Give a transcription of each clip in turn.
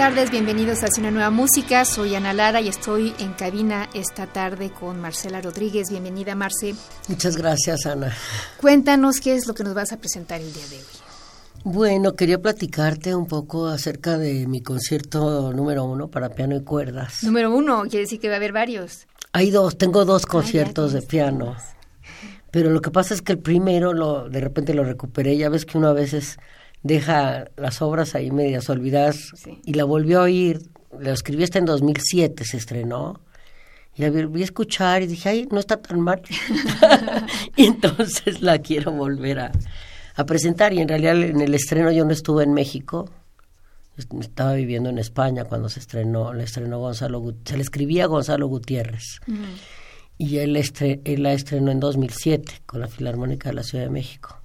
Tardes, bienvenidos a una nueva música. Soy Ana Lara y estoy en cabina esta tarde con Marcela Rodríguez. Bienvenida, Marce. Muchas gracias, Ana. Cuéntanos qué es lo que nos vas a presentar el día de hoy. Bueno, quería platicarte un poco acerca de mi concierto número uno para piano y cuerdas. Número uno, quiere decir que va a haber varios. Hay dos, tengo dos conciertos de piano. Pero lo que pasa es que el primero lo, de repente lo recuperé. Ya ves que uno a veces deja las obras ahí medias olvidadas y la volvió a oír. Lo escribí hasta en 2007, se estrenó. Y la volví a escuchar y dije, ay, no está tan mal. y entonces la quiero volver a, a presentar y en realidad en el estreno yo no estuve en México, estaba viviendo en España cuando se estrenó, le estrenó Gonzalo, se le escribía Gonzalo Gutiérrez y él, él la estrenó en 2007 con la Filarmónica de la Ciudad de México.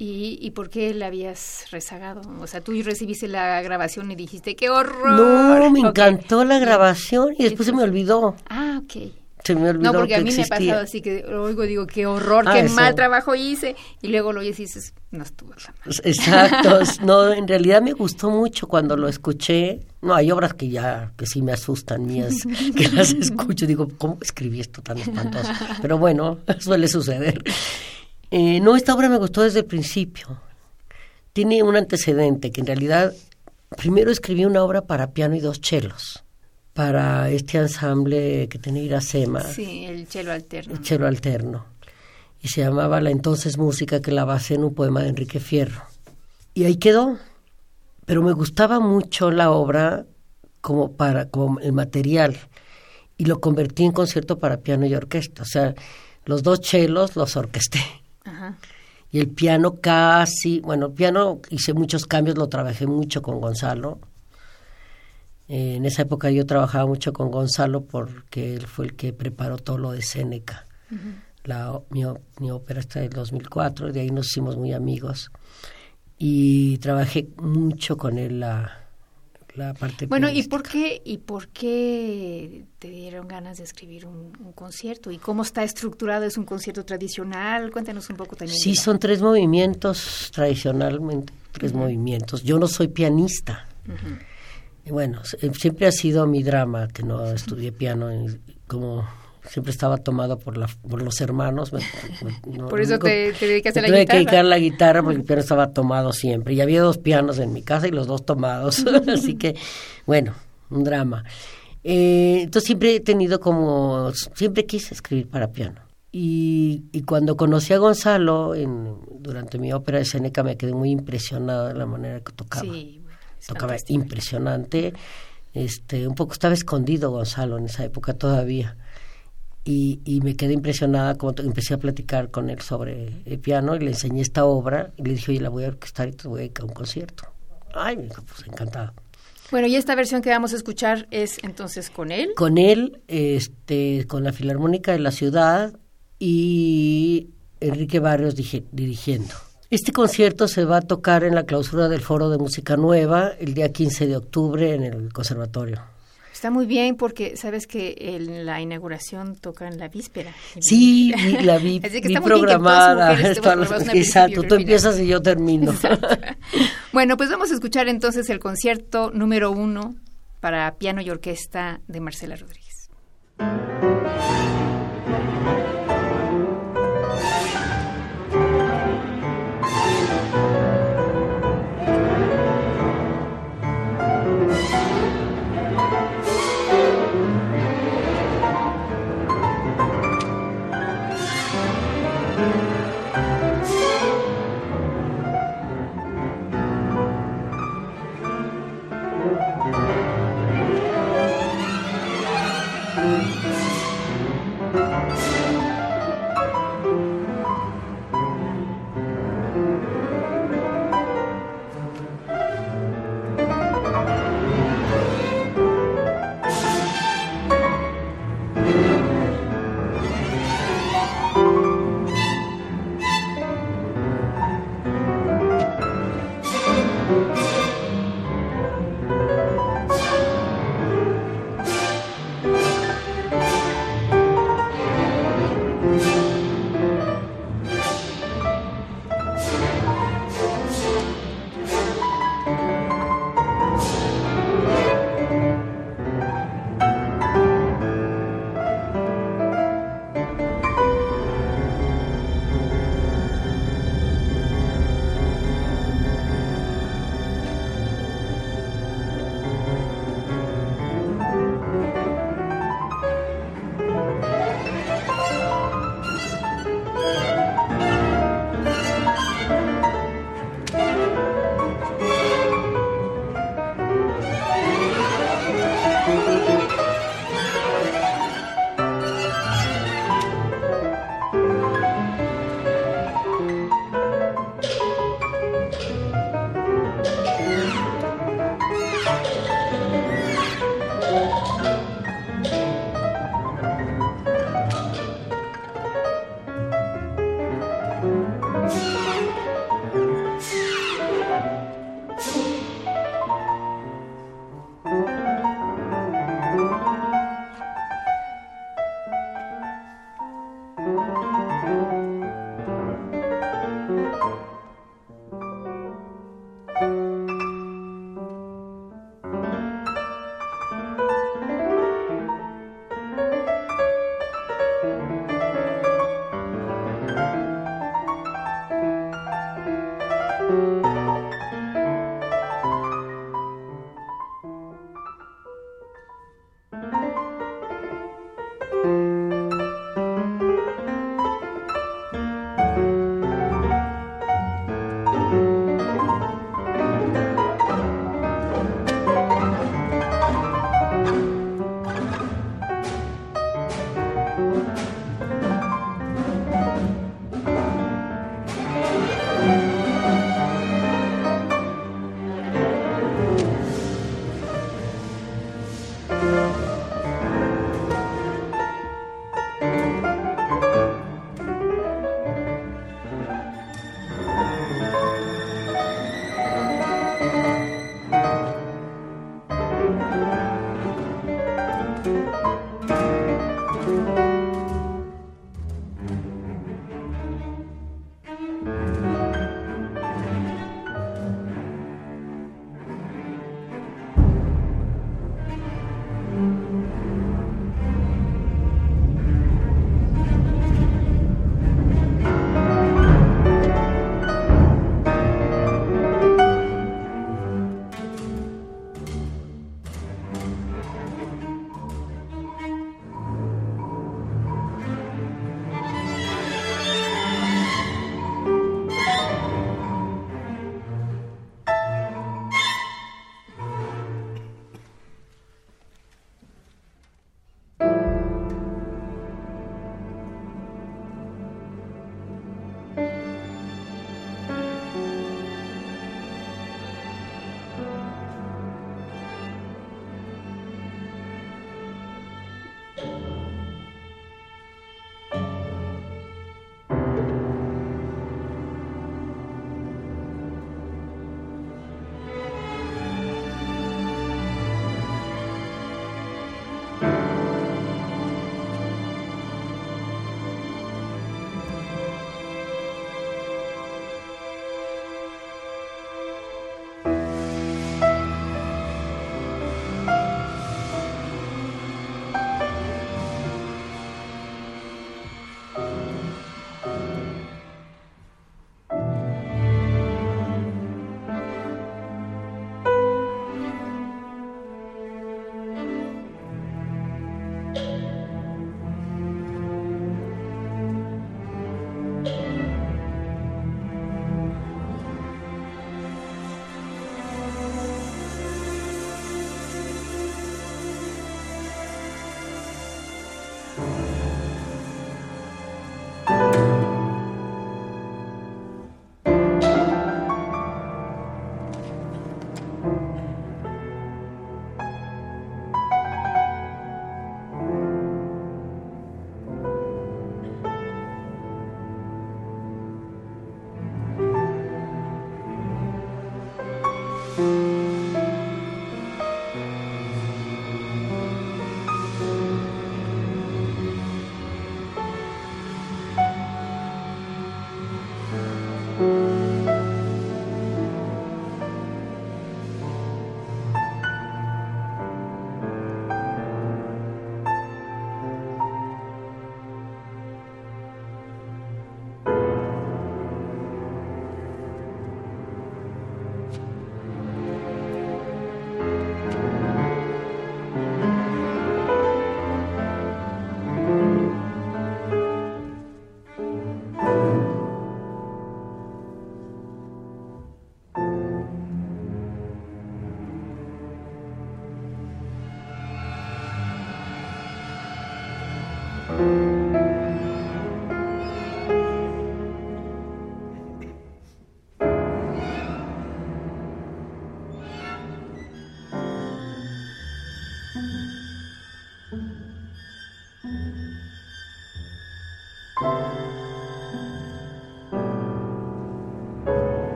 ¿Y, ¿Y por qué la habías rezagado? O sea, tú recibiste la grabación y dijiste, ¡qué horror! No, me encantó la grabación y después se me olvidó. Ah, ok. Se me olvidó No, porque que a mí me ha pasado así que lo oigo digo, qué horror, Ah, qué eso. mal trabajo hice. Y luego lo oyes y dices, no estuvo tan mal. Exacto, no, en realidad me gustó mucho cuando lo escuché. No, hay obras que ya, que sí me asustan mías, que las escucho digo, ¿cómo escribí esto tan espantoso? Pero bueno, suele suceder. Eh, no, esta obra me gustó desde el principio. Tiene un antecedente que en realidad, primero escribí una obra para piano y dos chelos, para este ensamble que tenía Iracema Sí, el chelo alterno. el cello alterno. Y se llamaba La entonces música que la basé en un poema de Enrique Fierro. Y ahí quedó. Pero me gustaba mucho la obra como para como el material y lo convertí en concierto para piano y orquesta. O sea, los dos chelos los orquesté. Ajá. Y el piano casi, bueno, el piano hice muchos cambios, lo trabajé mucho con Gonzalo. Eh, en esa época yo trabajaba mucho con Gonzalo porque él fue el que preparó todo lo de Seneca. La, mi, mi ópera está del 2004, de ahí nos hicimos muy amigos. Y trabajé mucho con él la, la parte Bueno, ¿y por qué y por qué te dieron ganas de escribir un, un concierto? ¿Y cómo está estructurado? ¿Es un concierto tradicional? Cuéntanos un poco también. Sí, son tres movimientos, tradicionalmente, tres movimientos. Yo no soy pianista. Y bueno, siempre ha sido mi drama, que no estudié piano, como siempre estaba tomado por, la, por los hermanos. me- me- no- Por eso único- te, te dedicaste a la tuve guitarra. que dedicar la guitarra porque el piano estaba tomado siempre. Y había dos pianos en mi casa y los dos tomados. Así que, bueno, un drama. Eh, entonces siempre he tenido como, siempre quise escribir para piano. Y, y cuando conocí a Gonzalo en, durante mi ópera de Seneca me quedé muy impresionada de la manera que tocaba. Sí, bueno, tocaba impresionante. Este, un poco estaba escondido Gonzalo en esa época todavía. Y, y me quedé impresionada cuando empecé a platicar con él sobre el piano y le enseñé esta obra y le dije, oye, la voy a orquestar y te voy a un concierto. Ay, me dijo, pues encantado. Bueno, y esta versión que vamos a escuchar es entonces con él. Con él, este, con la Filarmónica de la Ciudad y Enrique Barrios dije- dirigiendo. Este concierto se va a tocar en la clausura del Foro de Música Nueva el día 15 de octubre en el conservatorio. Está muy bien porque sabes que en la inauguración toca en la víspera. Sí, la vi, Así que vi que todas programada. mujeres Todas las- al Exacto, tú empiezas y yo termino. Bueno, pues vamos a escuchar entonces el concierto número uno para piano y orquesta de Marcela Rodríguez.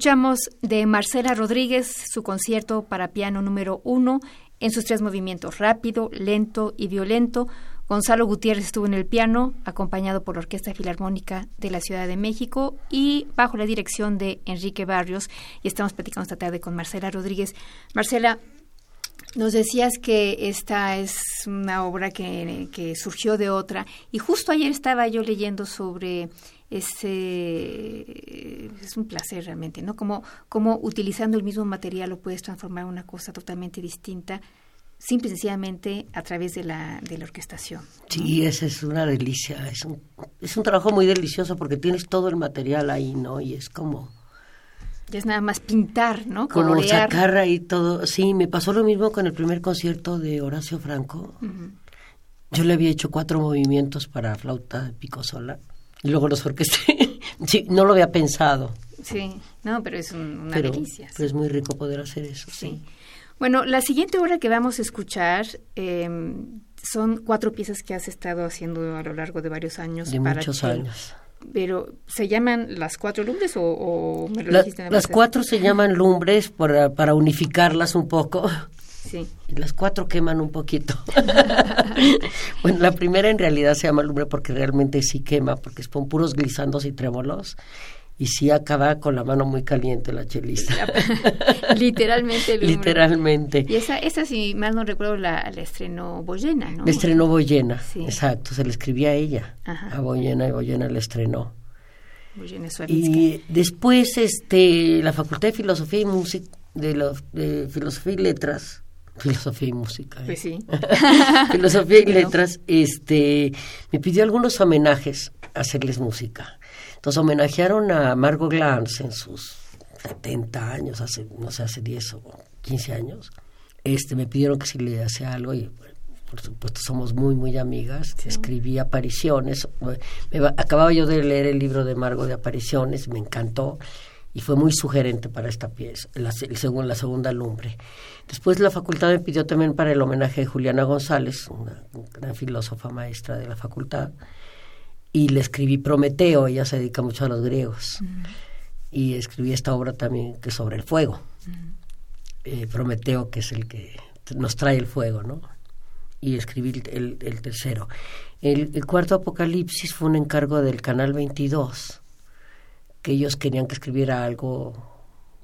Escuchamos de Marcela Rodríguez su concierto para piano número uno en sus tres movimientos, rápido, lento y violento. Gonzalo Gutiérrez estuvo en el piano, acompañado por la Orquesta Filarmónica de la Ciudad de México y bajo la dirección de Enrique Barrios. Y estamos platicando esta tarde con Marcela Rodríguez. Marcela, nos decías que esta es una obra que, que surgió de otra y justo ayer estaba yo leyendo sobre ese es un placer realmente, ¿no? Como, como utilizando el mismo material lo puedes transformar en una cosa totalmente distinta, simple y sencillamente a través de la, de la orquestación. Sí, esa es una delicia, es un, es un trabajo muy delicioso porque tienes todo el material ahí, ¿no? Y es como... es nada más pintar, ¿no? Como sacar ahí todo. Sí, me pasó lo mismo con el primer concierto de Horacio Franco. Yo le había hecho cuatro movimientos para flauta pico sola luego los orquesté. sí, no lo había pensado. Sí, no, pero es una delicia. Pero es muy rico poder hacer eso, sí. Bueno, la siguiente obra que vamos a escuchar em, son cuatro piezas que has estado haciendo a lo largo de varios años. De muchos años. Pero, ¿se llaman las cuatro lumbres o, me lo dijiste Las cuatro se llaman lumbres para, para unificarlas un poco. Sí. Y las cuatro queman un poquito. bueno, la primera en realidad se llama lumbre porque realmente sí quema, porque son puros glisandos y trémolos. Y sí acaba con la mano muy caliente la chelista. Literalmente. Lumbre. Literalmente. Y esa, esa, si mal no recuerdo, la, la estrenó Boyena, ¿no? La estrenó Boyena, sí. exacto. Se le escribía a ella, a Boyena, y Boyena la estrenó. y después este la Facultad de Filosofía y Música de, de Filosofía y Letras filosofía y música. ¿eh? Pues sí. filosofía y letras, este, me pidió algunos homenajes hacerles música. Entonces homenajearon a Margot Glantz en sus 70 años, hace, no sé, hace 10 o 15 años. Este, me pidieron que si le hacía algo y por supuesto somos muy, muy amigas. Escribí apariciones. Me, acababa yo de leer el libro de Margot de apariciones, me encantó y fue muy sugerente para esta pieza, la, según la segunda lumbre. Después la facultad me pidió también para el homenaje de Juliana González, una, gran filósofa maestra de la facultad, y le escribí Prometeo, ella se dedica mucho a los griegos, y escribí esta obra también que es sobre el fuego, eh, Prometeo que es el que nos trae el fuego, ¿no? Y escribí el, el tercero. El, el cuarto Apocalipsis fue un encargo del Canal 22 que ellos querían que escribiera algo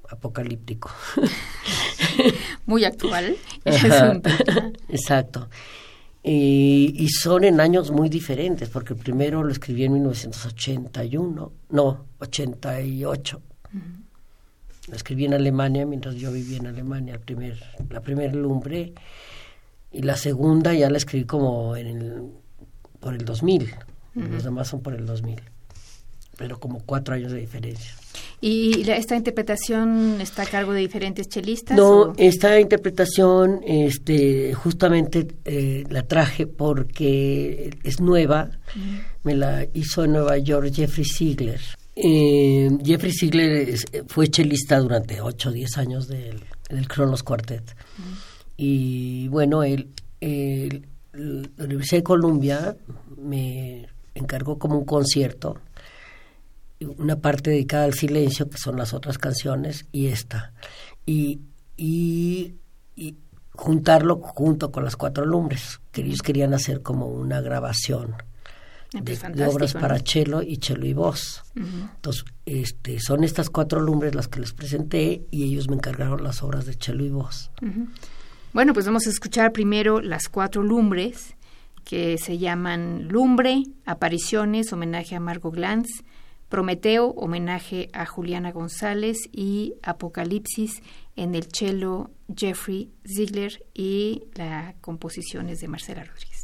apocalíptico. Muy actual. exacto. Y, son en años muy diferentes, porque el primero lo escribí en 1981, no, 88. Lo escribí en Alemania mientras yo vivía en Alemania, el primer, la primera lumbre, y la segunda ya la escribí como en el, por el 2000, los demás son por el 2000 pero como cuatro años de diferencia. ¿Y esta interpretación está a cargo de diferentes chelistas? No, esta interpretación este, justamente eh, la traje porque es nueva, me la hizo en Nueva York Jeffrey Ziegler. Eh, Jeffrey Ziegler fue chelista durante ocho o diez años del, del Kronos Quartet. Y bueno, él, la Universidad de Columbia me encargó como un concierto una parte dedicada al silencio, que son las otras canciones, y esta. Y, y, juntarlo junto con las cuatro lumbres, que ellos querían hacer como una grabación de, obras para cello y cello y voz. Entonces, este, son estas cuatro lumbres las que les presenté y ellos me encargaron las obras de cello y voz. Bueno, pues vamos a escuchar primero las cuatro lumbres que se llaman Lumbre, Apariciones, homenaje a Margot Glantz, Prometeo, homenaje a Juliana González y Apocalipsis en el cello Jeffrey Ziegler y la composición es de Marcela Rodríguez.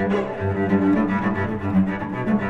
Thank you.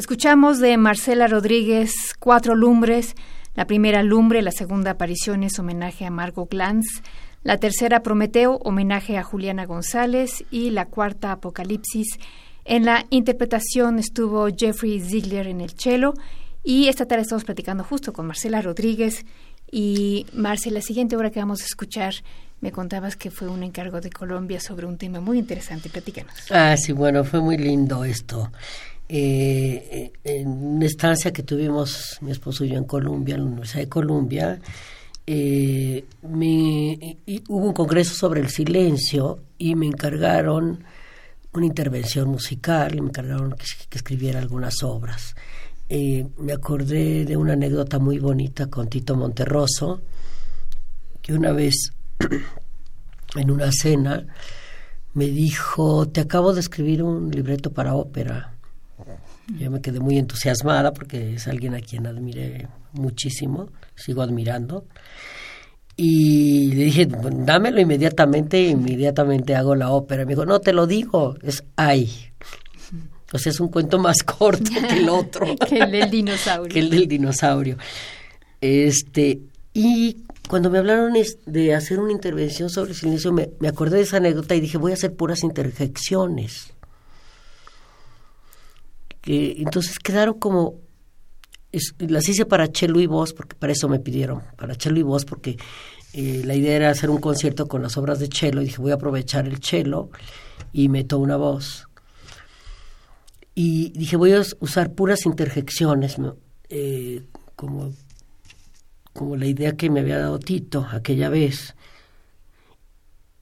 Escuchamos de Marcela Rodríguez Cuatro Lumbres, la primera Lumbre, la segunda aparición es homenaje a Margot Glantz, la tercera Prometeo, homenaje a Juliana González y la cuarta Apocalipsis. En la interpretación estuvo Jeffrey Ziegler en el cello y esta tarde estamos platicando justo con Marcela Rodríguez y Marcela, la siguiente obra que vamos a escuchar me contabas que fue un encargo de Colombia sobre un tema muy interesante. Platícanos. Ah, sí, bueno, fue muy lindo esto. Eh, en una estancia que tuvimos mi esposo y yo en Colombia, en la Universidad de Colombia, eh, me, hubo un congreso sobre el silencio y me encargaron una intervención musical y me encargaron que, escribiera algunas obras. Eh, me acordé de una anécdota muy bonita con Tito Monterroso, que una vez en una cena me dijo, te acabo de escribir un libreto para ópera. Yo me quedé muy entusiasmada porque es alguien a quien admiré muchísimo, sigo admirando. Y le dije, dámelo inmediatamente, inmediatamente hago la ópera. Me dijo, no, te lo digo, es ay. O sea, es un cuento más corto que el otro. que el del dinosaurio. que el del dinosaurio. Este, y cuando me hablaron de hacer una intervención sobre el silencio, me, me acordé de esa anécdota y dije, voy a hacer puras interjecciones entonces quedaron como las hice para cello y voz porque para eso me pidieron para cello y voz porque eh, la idea era hacer un concierto con las obras de cello y dije voy a aprovechar el cello y meto una voz. Y dije voy a usar puras interjecciones eh, como como la idea que me había dado Tito aquella vez.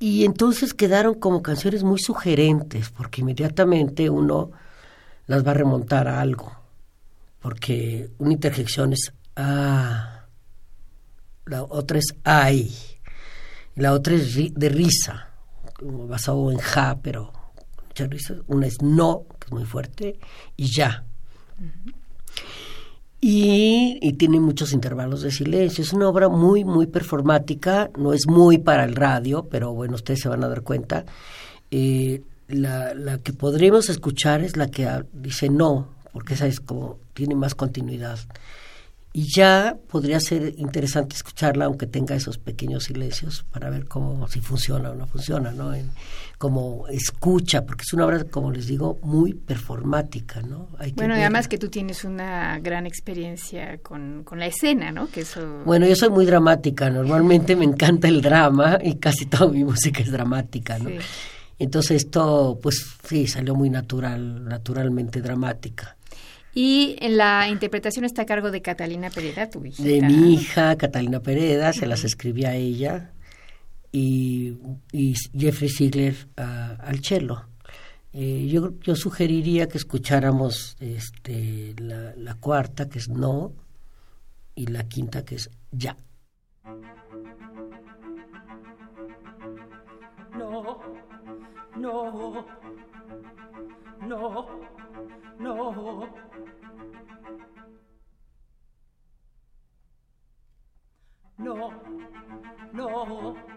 Y entonces quedaron como canciones muy sugerentes porque inmediatamente uno las va a remontar a algo. Porque una interjección es ah, la otra es ay, y la otra es de risa, basado en ja, pero mucha risa. Una es no, que es muy fuerte, y ya. Y, y, tiene muchos intervalos de silencio. Es una obra muy, muy performática, no es muy para el radio, pero bueno, ustedes se van a dar cuenta. Eh, la, la que podríamos escuchar es la que dice no, porque esa es como, tiene más continuidad. Y ya podría ser interesante escucharla, aunque tenga esos pequeños silencios, para ver cómo, si funciona o no funciona, ¿no? En, como escucha, porque es una obra, como les digo, muy performática, ¿no? Hay bueno, además que tú tienes una gran experiencia con, con la escena, ¿no? Que eso... Bueno, yo soy muy dramática, normalmente me encanta el drama y casi toda mi música es dramática, ¿no? Entonces esto, pues sí, salió muy natural, naturalmente dramática. Y en la interpretación está a cargo de Catalina Pereda, tu hija. De mi hija, Catalina Pereda, se las escribía ella, y, y Jeffrey Ziegler al cello. Eh, yo, yo sugeriría que escucháramos este, la, la cuarta, que es no, y la quinta, que es ya. No, no. No, no, no,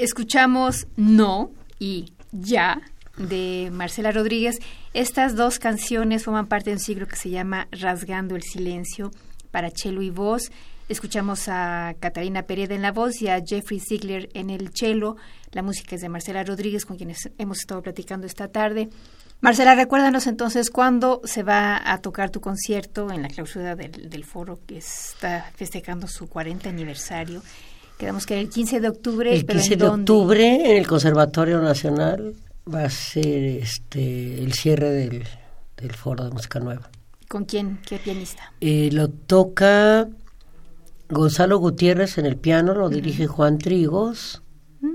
Escuchamos No y Ya de Marcela Rodríguez. Estas dos canciones forman parte de un siglo que se llama Rasgando el Silencio para cello y voz. Escuchamos a Catalina Pereda en la voz y a Jeffrey Ziegler en el cello. La música es de Marcela Rodríguez, con quienes hemos estado platicando esta tarde. Marcela, recuérdanos entonces cuándo se va a tocar tu concierto en la clausura del, del foro que está festejando su 40 aniversario Quedamos que el 15 de octubre. El 15 de octubre en el Conservatorio Nacional va a ser este el cierre del, Foro de Música Nueva. ¿Con quién? ¿Qué pianista? Eh, lo toca Gonzalo Gutiérrez en el piano, lo dirige Juan Trigos. Mm,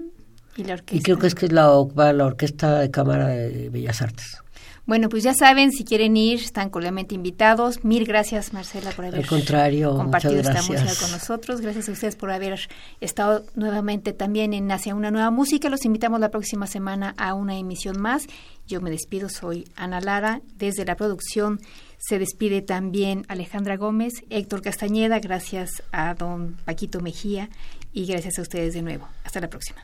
¿Y, la orquesta? y creo que es que es la, la Orquesta de Cámara de Bellas Artes. Bueno, pues ya saben, si quieren ir, están cordialmente invitados. Mil gracias, Marcela, por haber compartido esta música con nosotros. Gracias a ustedes por haber estado nuevamente también en Hacia una nueva música. Los invitamos la próxima semana a una emisión más. Yo me despido, soy Ana Lara. Desde la producción se despide también Alejandra Gómez, Héctor Castañeda, gracias a don Paquito Mejía y gracias a ustedes de nuevo. Hasta la próxima.